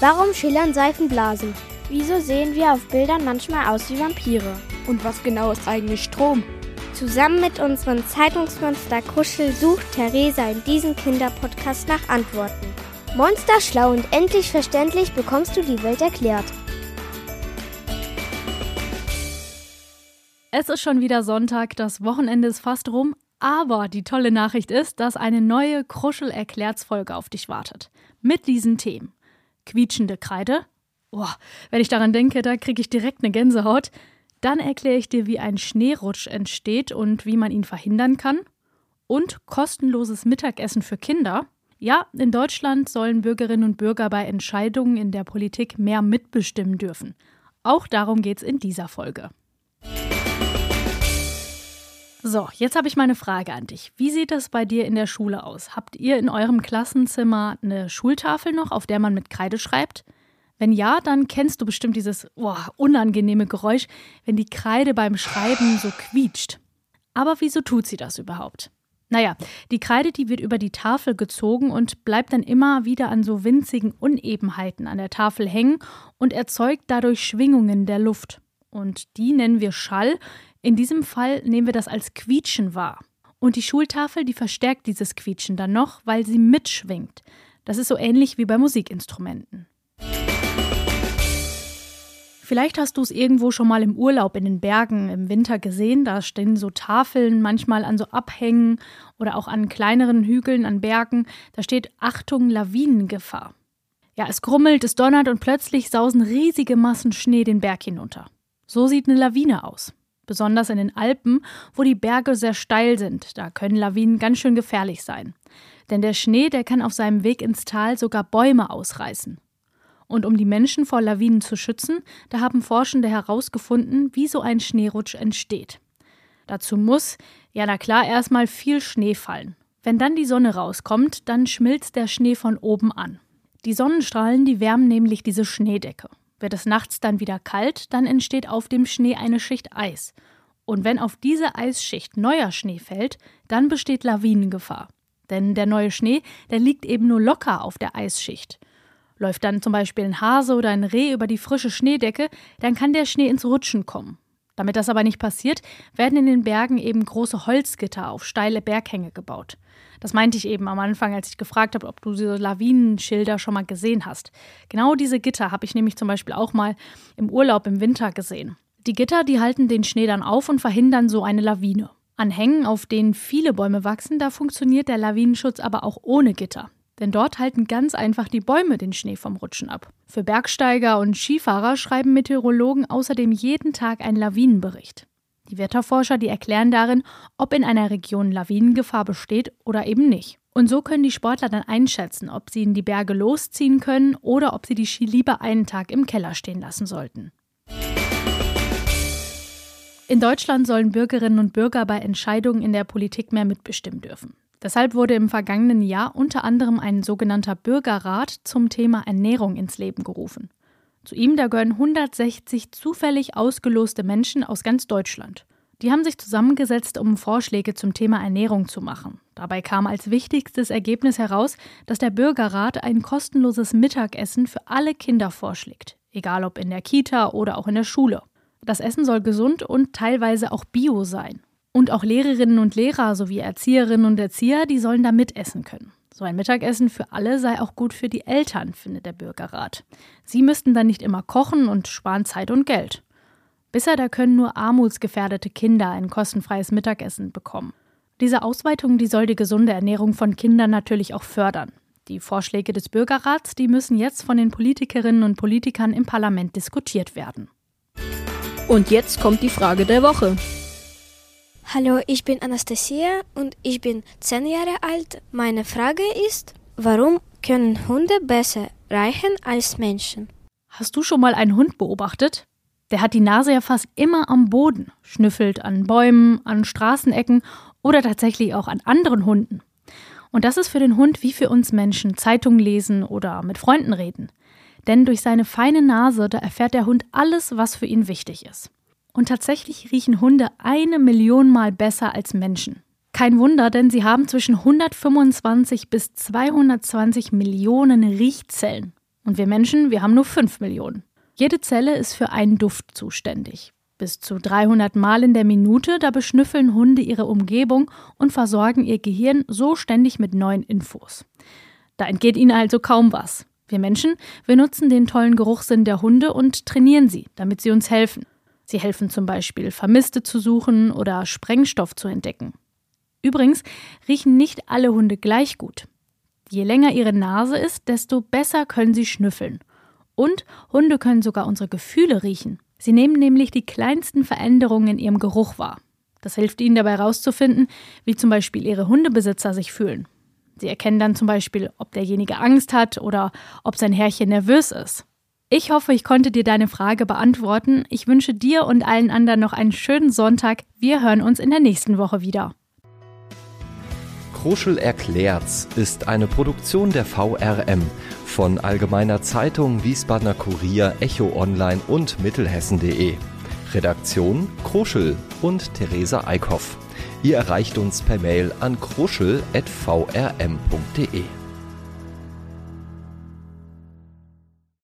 Warum schillern Seifenblasen? Wieso sehen wir auf Bildern manchmal aus wie Vampire? Und was genau ist eigentlich Strom? Zusammen mit unserem Zeitungsmonster Kuschel sucht Theresa in diesem Kinderpodcast nach Antworten. Monster schlau und endlich verständlich bekommst du die Welt erklärt. Es ist schon wieder Sonntag, das Wochenende ist fast rum, aber die tolle Nachricht ist, dass eine neue Kruschel erklärts Folge auf dich wartet. Mit diesen Themen. Quietschende Kreide, Boah, wenn ich daran denke, da kriege ich direkt eine Gänsehaut. Dann erkläre ich dir, wie ein Schneerutsch entsteht und wie man ihn verhindern kann. Und kostenloses Mittagessen für Kinder. Ja, in Deutschland sollen Bürgerinnen und Bürger bei Entscheidungen in der Politik mehr mitbestimmen dürfen. Auch darum geht es in dieser Folge. So, jetzt habe ich meine Frage an dich. Wie sieht es bei dir in der Schule aus? Habt ihr in eurem Klassenzimmer eine Schultafel noch, auf der man mit Kreide schreibt? Wenn ja, dann kennst du bestimmt dieses oh, unangenehme Geräusch, wenn die Kreide beim Schreiben so quietscht. Aber wieso tut sie das überhaupt? Naja, die Kreide, die wird über die Tafel gezogen und bleibt dann immer wieder an so winzigen Unebenheiten an der Tafel hängen und erzeugt dadurch Schwingungen der Luft. Und die nennen wir Schall. In diesem Fall nehmen wir das als Quietschen wahr. Und die Schultafel, die verstärkt dieses Quietschen dann noch, weil sie mitschwingt. Das ist so ähnlich wie bei Musikinstrumenten. Vielleicht hast du es irgendwo schon mal im Urlaub in den Bergen im Winter gesehen. Da stehen so Tafeln manchmal an so Abhängen oder auch an kleineren Hügeln, an Bergen. Da steht Achtung, Lawinengefahr. Ja, es grummelt, es donnert und plötzlich sausen riesige Massen Schnee den Berg hinunter. So sieht eine Lawine aus. Besonders in den Alpen, wo die Berge sehr steil sind. Da können Lawinen ganz schön gefährlich sein. Denn der Schnee, der kann auf seinem Weg ins Tal sogar Bäume ausreißen. Und um die Menschen vor Lawinen zu schützen, da haben Forschende herausgefunden, wie so ein Schneerutsch entsteht. Dazu muss, ja na klar, erstmal viel Schnee fallen. Wenn dann die Sonne rauskommt, dann schmilzt der Schnee von oben an. Die Sonnenstrahlen, die wärmen nämlich diese Schneedecke. Wird es nachts dann wieder kalt, dann entsteht auf dem Schnee eine Schicht Eis. Und wenn auf diese Eisschicht neuer Schnee fällt, dann besteht Lawinengefahr. Denn der neue Schnee, der liegt eben nur locker auf der Eisschicht. Läuft dann zum Beispiel ein Hase oder ein Reh über die frische Schneedecke, dann kann der Schnee ins Rutschen kommen. Damit das aber nicht passiert, werden in den Bergen eben große Holzgitter auf steile Berghänge gebaut. Das meinte ich eben am Anfang, als ich gefragt habe, ob du diese Lawinenschilder schon mal gesehen hast. Genau diese Gitter habe ich nämlich zum Beispiel auch mal im Urlaub im Winter gesehen. Die Gitter, die halten den Schnee dann auf und verhindern so eine Lawine. An Hängen, auf denen viele Bäume wachsen, da funktioniert der Lawinenschutz aber auch ohne Gitter. Denn dort halten ganz einfach die Bäume den Schnee vom Rutschen ab. Für Bergsteiger und Skifahrer schreiben Meteorologen außerdem jeden Tag einen Lawinenbericht. Die Wetterforscher, die erklären darin, ob in einer Region Lawinengefahr besteht oder eben nicht. Und so können die Sportler dann einschätzen, ob sie in die Berge losziehen können oder ob sie die Ski lieber einen Tag im Keller stehen lassen sollten. In Deutschland sollen Bürgerinnen und Bürger bei Entscheidungen in der Politik mehr mitbestimmen dürfen. Deshalb wurde im vergangenen Jahr unter anderem ein sogenannter Bürgerrat zum Thema Ernährung ins Leben gerufen. Zu ihm da gehören 160 zufällig ausgeloste Menschen aus ganz Deutschland. Die haben sich zusammengesetzt, um Vorschläge zum Thema Ernährung zu machen. Dabei kam als wichtigstes Ergebnis heraus, dass der Bürgerrat ein kostenloses Mittagessen für alle Kinder vorschlägt, egal ob in der Kita oder auch in der Schule. Das Essen soll gesund und teilweise auch bio sein. Und auch Lehrerinnen und Lehrer sowie Erzieherinnen und Erzieher, die sollen da mitessen können. So ein Mittagessen für alle sei auch gut für die Eltern, findet der Bürgerrat. Sie müssten dann nicht immer kochen und sparen Zeit und Geld. Bisher da können nur armutsgefährdete Kinder ein kostenfreies Mittagessen bekommen. Diese Ausweitung, die soll die gesunde Ernährung von Kindern natürlich auch fördern. Die Vorschläge des Bürgerrats, die müssen jetzt von den Politikerinnen und Politikern im Parlament diskutiert werden. Und jetzt kommt die Frage der Woche. Hallo, ich bin Anastasia und ich bin zehn Jahre alt. Meine Frage ist, warum können Hunde besser reichen als Menschen? Hast du schon mal einen Hund beobachtet? Der hat die Nase ja fast immer am Boden, schnüffelt an Bäumen, an Straßenecken oder tatsächlich auch an anderen Hunden. Und das ist für den Hund wie für uns Menschen Zeitung lesen oder mit Freunden reden. Denn durch seine feine Nase, da erfährt der Hund alles, was für ihn wichtig ist. Und tatsächlich riechen Hunde eine Million Mal besser als Menschen. Kein Wunder, denn sie haben zwischen 125 bis 220 Millionen Riechzellen. Und wir Menschen, wir haben nur 5 Millionen. Jede Zelle ist für einen Duft zuständig. Bis zu 300 Mal in der Minute, da beschnüffeln Hunde ihre Umgebung und versorgen ihr Gehirn so ständig mit neuen Infos. Da entgeht ihnen also kaum was. Wir Menschen, wir nutzen den tollen Geruchssinn der Hunde und trainieren sie, damit sie uns helfen. Sie helfen zum Beispiel, Vermisste zu suchen oder Sprengstoff zu entdecken. Übrigens riechen nicht alle Hunde gleich gut. Je länger ihre Nase ist, desto besser können sie schnüffeln. Und Hunde können sogar unsere Gefühle riechen. Sie nehmen nämlich die kleinsten Veränderungen in ihrem Geruch wahr. Das hilft ihnen dabei herauszufinden, wie zum Beispiel ihre Hundebesitzer sich fühlen. Sie erkennen dann zum Beispiel, ob derjenige Angst hat oder ob sein Herrchen nervös ist. Ich hoffe, ich konnte dir deine Frage beantworten. Ich wünsche dir und allen anderen noch einen schönen Sonntag. Wir hören uns in der nächsten Woche wieder. Kruschel erklärt's ist eine Produktion der VRM von Allgemeiner Zeitung, Wiesbadener Kurier, Echo Online und Mittelhessen.de. Redaktion Kruschel und Theresa Eickhoff. Ihr erreicht uns per Mail an kruschel.vrm.de.